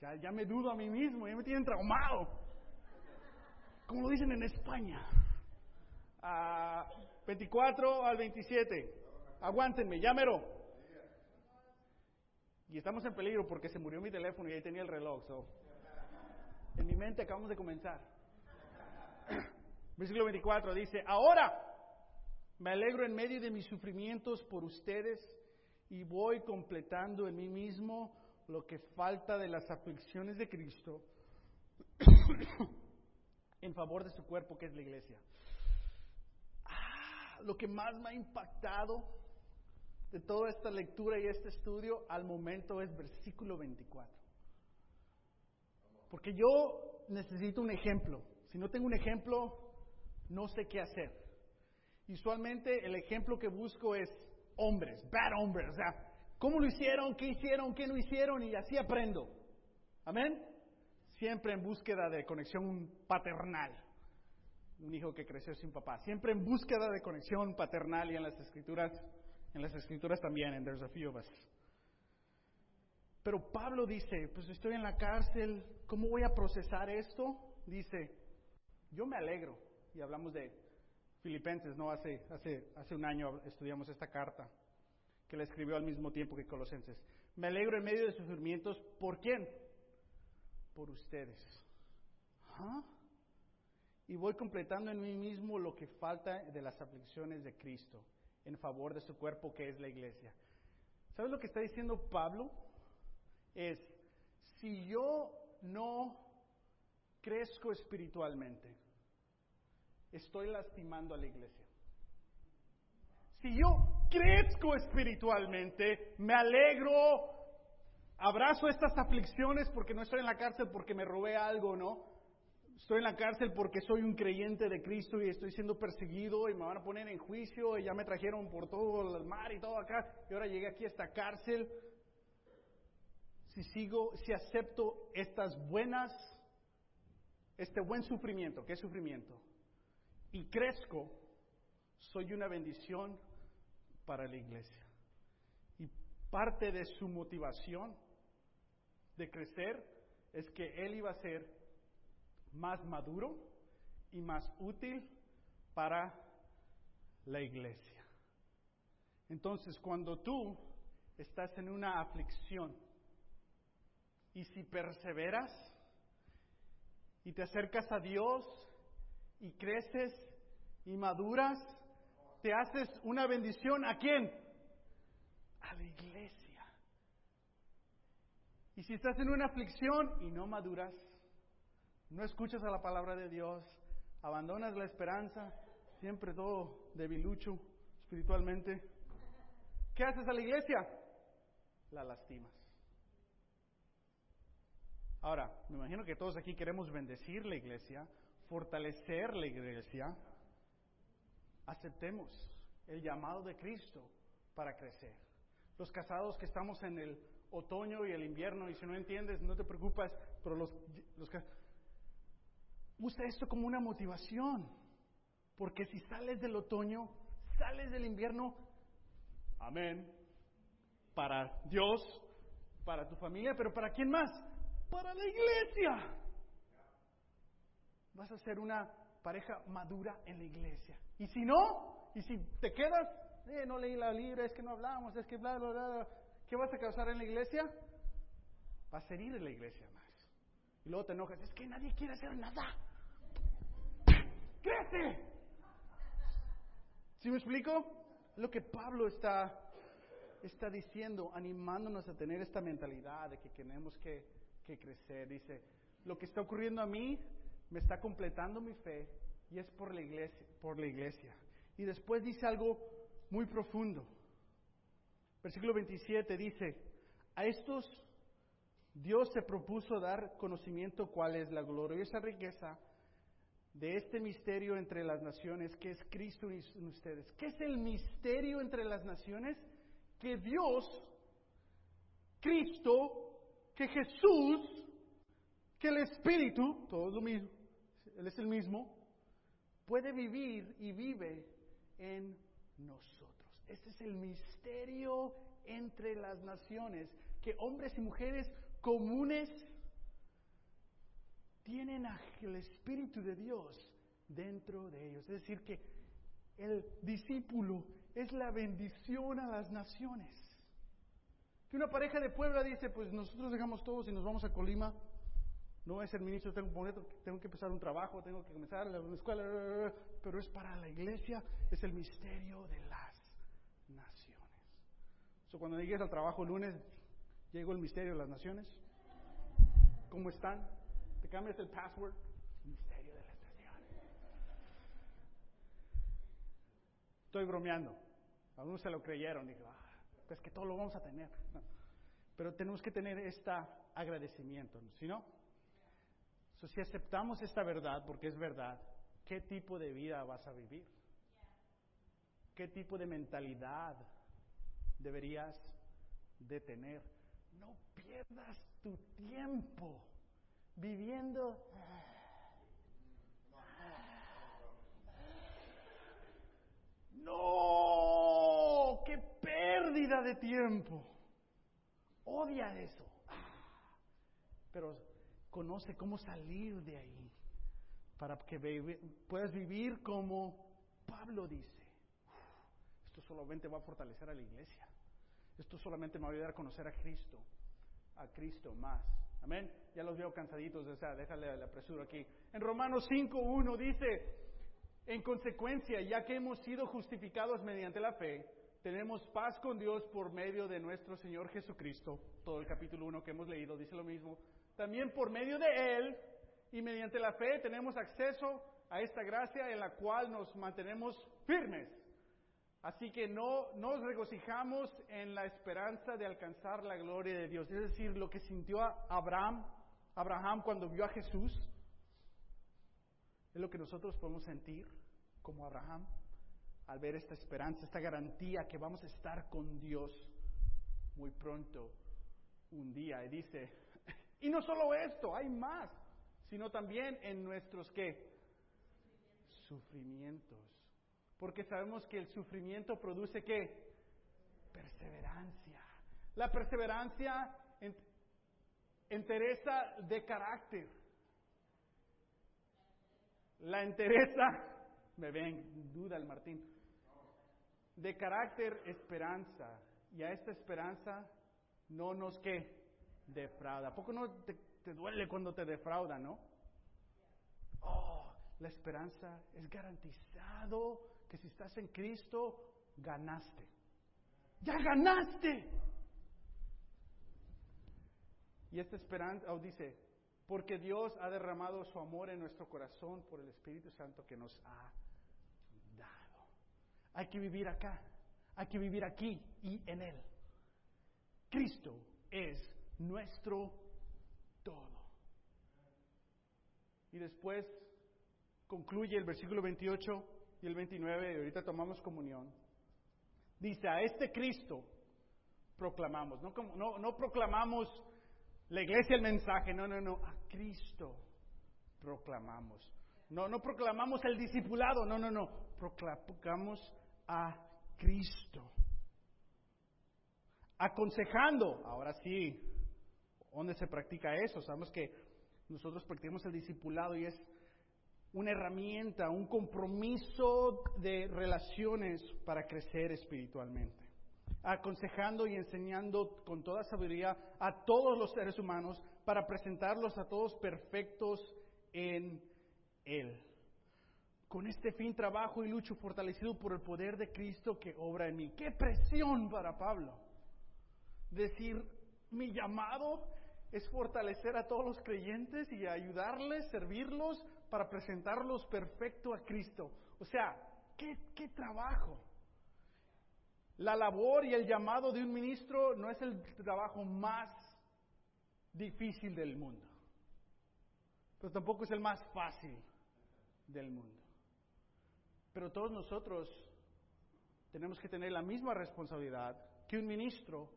Ya, ya me dudo a mí mismo, ya me tienen traumado. Como lo dicen en España. 24 al 27. Aguántenme, llámelo. Y estamos en peligro porque se murió mi teléfono y ahí tenía el reloj. En mi mente acabamos de comenzar. Versículo 24 dice, ahora me alegro en medio de mis sufrimientos por ustedes y voy completando en mí mismo lo que falta de las aflicciones de Cristo en favor de su cuerpo que es la iglesia lo que más me ha impactado de toda esta lectura y este estudio al momento es versículo 24. Porque yo necesito un ejemplo. Si no tengo un ejemplo, no sé qué hacer. Usualmente el ejemplo que busco es hombres, bad hombres. O sea, ¿cómo lo hicieron? ¿Qué hicieron? ¿Qué no hicieron? Y así aprendo. Amén. Siempre en búsqueda de conexión paternal un hijo que creció sin papá, siempre en búsqueda de conexión paternal y en las escrituras, en las escrituras también, en There's a few of us. Pero Pablo dice, pues estoy en la cárcel, ¿cómo voy a procesar esto? Dice, yo me alegro, y hablamos de Filipenses, ¿no? Hace, hace, hace un año estudiamos esta carta, que la escribió al mismo tiempo que Colosenses. Me alegro en medio de sufrimientos, ¿por quién? Por ustedes. ¿Ah? y voy completando en mí mismo lo que falta de las aflicciones de Cristo en favor de su cuerpo que es la iglesia. ¿Sabes lo que está diciendo Pablo? Es, si yo no crezco espiritualmente, estoy lastimando a la iglesia. Si yo crezco espiritualmente, me alegro, abrazo estas aflicciones porque no estoy en la cárcel porque me robé algo, ¿no? estoy en la cárcel porque soy un creyente de Cristo y estoy siendo perseguido y me van a poner en juicio y ya me trajeron por todo el mar y todo acá y ahora llegué aquí a esta cárcel. Si sigo, si acepto estas buenas, este buen sufrimiento, ¿qué sufrimiento? Y crezco, soy una bendición para la iglesia. Y parte de su motivación de crecer es que él iba a ser más maduro y más útil para la iglesia. Entonces, cuando tú estás en una aflicción y si perseveras y te acercas a Dios y creces y maduras, te haces una bendición a quién? A la iglesia. Y si estás en una aflicción y no maduras, no escuchas a la palabra de Dios, abandonas la esperanza, siempre todo debilucho espiritualmente. ¿Qué haces a la iglesia? La lastimas. Ahora, me imagino que todos aquí queremos bendecir la iglesia, fortalecer la iglesia. Aceptemos el llamado de Cristo para crecer. Los casados que estamos en el otoño y el invierno, y si no entiendes, no te preocupes, pero los, los usa esto como una motivación. Porque si sales del otoño, sales del invierno, Amén. Para Dios, para tu familia, pero ¿para quién más? Para la iglesia. Vas a ser una pareja madura en la iglesia. Y si no, y si te quedas, eh, no leí la libre, es que no hablamos, es que bla, bla, bla, ¿qué vas a causar en la iglesia? Vas a herir en la iglesia más. Y luego te enojas, es que nadie quiere hacer nada. ¡Crece! ¿Sí me explico? Lo que Pablo está, está diciendo, animándonos a tener esta mentalidad de que tenemos que, que crecer. Dice, lo que está ocurriendo a mí me está completando mi fe y es por la iglesia, por la iglesia. Y después dice algo muy profundo. Versículo 27 dice, a estos Dios se propuso dar conocimiento cuál es la gloriosa riqueza de este misterio entre las naciones, que es Cristo en ustedes. ¿Qué es el misterio entre las naciones? Que Dios, Cristo, que Jesús, que el Espíritu, todo lo mismo, Él es el mismo, puede vivir y vive en nosotros. Este es el misterio entre las naciones, que hombres y mujeres comunes tienen el Espíritu de Dios dentro de ellos. Es decir, que el discípulo es la bendición a las naciones. Que una pareja de Puebla dice, pues nosotros dejamos todos y nos vamos a Colima. No es el ministro, tengo, que empezar un trabajo, tengo que comenzar la escuela, pero es para la iglesia, es el misterio de las naciones. So, cuando llegues al trabajo el lunes, llegó el misterio de las naciones. ¿Cómo están? te cambias el password, misterio de la estación. Estoy bromeando. Algunos se lo creyeron. Digo, ah, pues que todo lo vamos a tener. Pero tenemos que tener este agradecimiento, ¿si no? Si aceptamos esta verdad, porque es verdad, ¿qué tipo de vida vas a vivir? ¿Qué tipo de mentalidad deberías de tener? No pierdas tu tiempo viviendo. No, qué pérdida de tiempo. Odia eso. Pero conoce cómo salir de ahí para que puedas vivir como Pablo dice. Esto solamente va a fortalecer a la iglesia. Esto solamente me va a ayudar a conocer a Cristo, a Cristo más. Amén. Ya los veo cansaditos, o sea, déjale la apresuro aquí. En Romanos 5.1 dice, en consecuencia, ya que hemos sido justificados mediante la fe, tenemos paz con Dios por medio de nuestro Señor Jesucristo. Todo el capítulo 1 que hemos leído dice lo mismo. También por medio de Él y mediante la fe tenemos acceso a esta gracia en la cual nos mantenemos firmes Así que no nos regocijamos en la esperanza de alcanzar la gloria de Dios. Es decir, lo que sintió Abraham, Abraham cuando vio a Jesús, es lo que nosotros podemos sentir como Abraham al ver esta esperanza, esta garantía que vamos a estar con Dios muy pronto, un día. Y dice, y no solo esto, hay más, sino también en nuestros qué? Sufrimientos porque sabemos que el sufrimiento produce qué? Perseverancia. La perseverancia entereza de carácter. La entereza, me ven, duda el Martín, de carácter esperanza. Y a esta esperanza no nos qué? Defrauda. ¿A poco no te, te duele cuando te defrauda, no? Oh, la esperanza es garantizado que si estás en Cristo, ganaste. Ya ganaste. Y esta esperanza oh, dice, porque Dios ha derramado su amor en nuestro corazón por el Espíritu Santo que nos ha dado. Hay que vivir acá, hay que vivir aquí y en Él. Cristo es nuestro todo. Y después concluye el versículo 28 y el 29, y ahorita tomamos comunión, dice, a este Cristo proclamamos, no, no, no proclamamos la iglesia el mensaje, no, no, no, a Cristo proclamamos. No, no proclamamos el discipulado, no, no, no, proclamamos a Cristo. aconsejando. Ahora sí, ¿dónde se practica eso? Sabemos que nosotros practicamos el discipulado y es una herramienta, un compromiso de relaciones para crecer espiritualmente. Aconsejando y enseñando con toda sabiduría a todos los seres humanos para presentarlos a todos perfectos en Él. Con este fin trabajo y lucho fortalecido por el poder de Cristo que obra en mí. ¡Qué presión para Pablo! Decir, mi llamado es fortalecer a todos los creyentes y ayudarles, servirlos para presentarlos perfecto a Cristo. O sea, ¿qué, qué trabajo? La labor y el llamado de un ministro no es el trabajo más difícil del mundo, pero tampoco es el más fácil del mundo. Pero todos nosotros tenemos que tener la misma responsabilidad que un ministro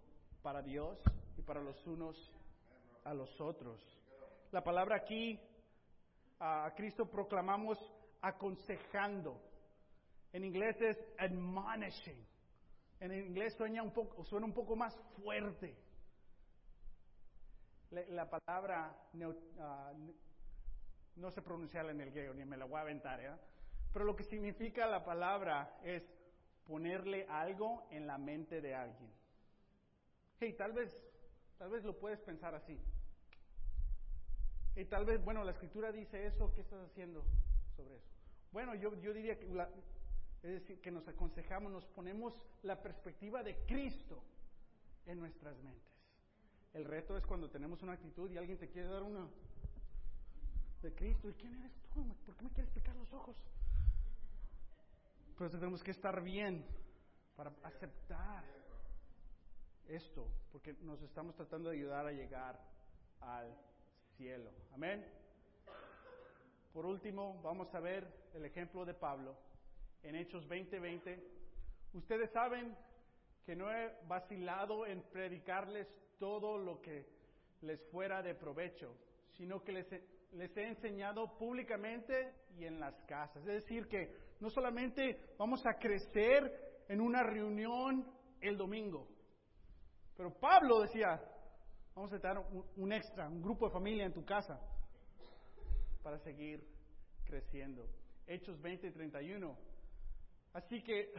para Dios y para los unos a los otros. La palabra aquí, a Cristo proclamamos aconsejando. En inglés es admonishing. En inglés suena un poco, suena un poco más fuerte. La, palabra ah, no sé pronunciarla en el griego, ni me la voy a aventar, ¿eh? pero lo que significa la palabra es ponerle algo en la mente de alguien. Hey, tal vez, tal vez lo puedes pensar así. Y tal vez, bueno, la escritura dice eso, ¿qué estás haciendo sobre eso? Bueno, yo, yo diría que, es decir, que nos aconsejamos, nos ponemos la perspectiva de Cristo en nuestras mentes. El reto es cuando tenemos una actitud y alguien te quiere dar una de Cristo. ¿Y quién eres tú? ¿Por qué me quieres picar los ojos? Pero tenemos que estar bien para aceptar esto, porque nos estamos tratando de ayudar a llegar al cielo. Amén. Por último, vamos a ver el ejemplo de Pablo en Hechos 20:20. Ustedes saben que no he vacilado en predicarles todo lo que les fuera de provecho, sino que les he enseñado públicamente y en las casas. Es decir, que no solamente vamos a crecer en una reunión el domingo, pero Pablo decía, Vamos a tener un, extra, un grupo de familia en tu casa para seguir creciendo. Hechos 20 y 31. Así que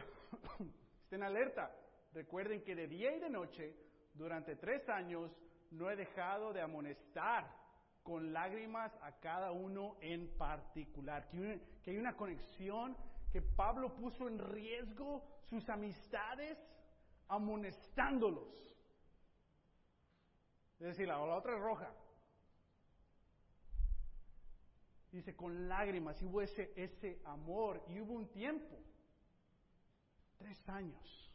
estén alerta. Recuerden que de día y de noche, durante tres años, no he dejado de amonestar con lágrimas a cada uno en particular. Que, que hay una conexión que Pablo puso en riesgo sus amistades amonestándolos. Es decir, la, otra es roja. Dice, con lágrimas, y hubo ese, ese amor, y hubo un tiempo, tres años.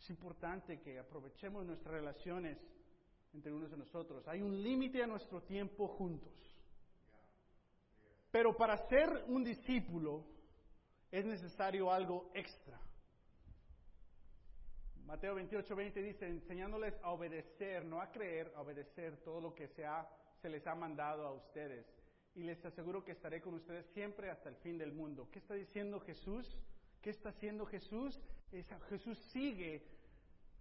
Es importante que aprovechemos nuestras relaciones entre unos y nosotros. Hay un límite a nuestro tiempo juntos. Pero para ser un discípulo es necesario algo extra. Mateo 28, 20 dice, enseñándoles a obedecer, no a creer, a obedecer todo lo que se, se les ha mandado a ustedes. Y les aseguro que estaré con ustedes siempre hasta el fin del mundo. ¿Qué está diciendo Jesús? ¿Qué está haciendo Jesús? Jesús sigue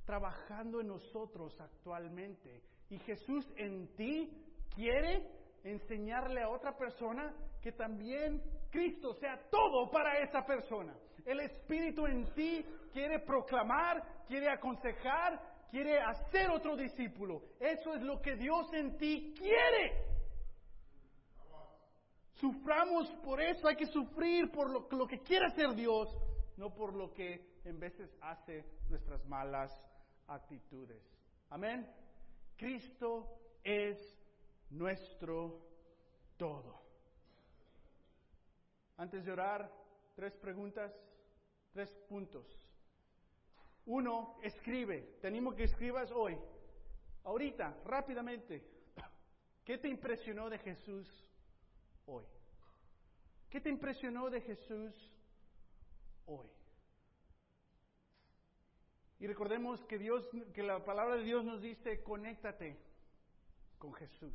trabajando en nosotros actualmente. Y Jesús en ti quiere enseñarle a otra persona que también Cristo sea todo para esa persona. El Espíritu en ti quiere proclamar, quiere aconsejar, quiere hacer otro discípulo. Eso es lo que Dios en ti quiere. Suframos por eso, hay que sufrir por lo, que quiere hacer Dios, no por lo que en veces hace nuestras malas actitudes. Amén. Cristo es nuestro todo. Antes de orar, tres preguntas tres puntos. Uno, escribe. Te animo que escribas hoy, ahorita, rápidamente. ¿Qué te impresionó de Jesús hoy? ¿Qué te impresionó de Jesús hoy? Y recordemos que Dios, que la palabra de Dios nos dice, conéctate con Jesús.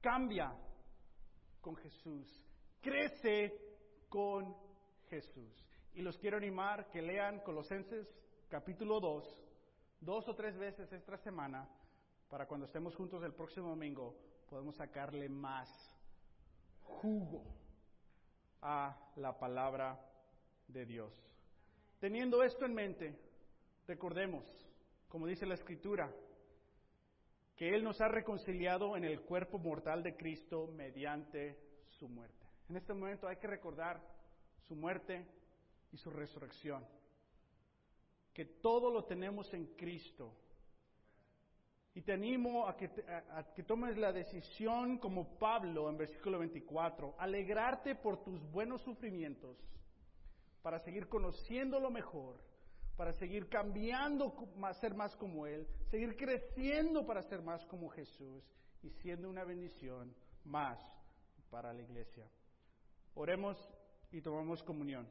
Cambia con Jesús. Crece con Jesús. Y los quiero animar que lean Colosenses capítulo 2, dos o tres veces esta semana para cuando estemos juntos el próximo domingo podemos sacarle más jugo a la palabra de Dios. Teniendo esto en mente, recordemos, como dice la Escritura, que Él nos ha reconciliado en el cuerpo mortal de Cristo mediante su muerte. En este momento hay que recordar su muerte y su resurrección. Que todo lo tenemos en Cristo. Y te animo a que, a que tomes la decisión como Pablo en versículo 24, alegrarte por tus buenos sufrimientos para seguir conociendo lo mejor, para seguir cambiando, ser más como Él, seguir creciendo para ser más como Jesús y siendo una bendición más para la iglesia. Oremos y tomamos comunión.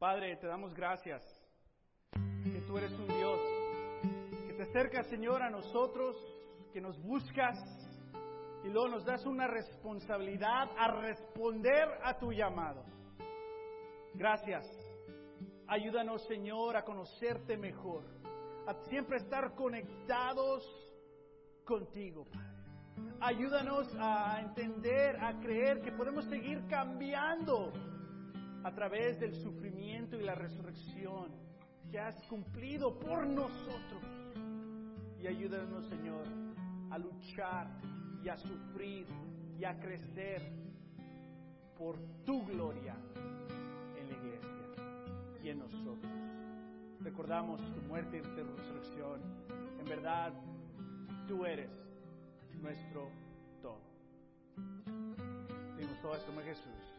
Padre, te damos gracias que tú eres un Dios, que te acercas, Señor, a nosotros, que nos buscas y luego nos das una responsabilidad a responder a tu llamado. Gracias. Ayúdanos, Señor, a conocerte mejor, a siempre estar conectados contigo, Padre. Ayúdanos a entender, a creer que podemos seguir cambiando a través del sufrimiento y la resurrección que has cumplido por nosotros. Y ayúdanos, Señor, a luchar y a sufrir y a crecer por tu gloria en la iglesia y en nosotros. Recordamos tu muerte y tu resurrección. En verdad, tú eres nuestro todo. Dimos todo esto en Jesús.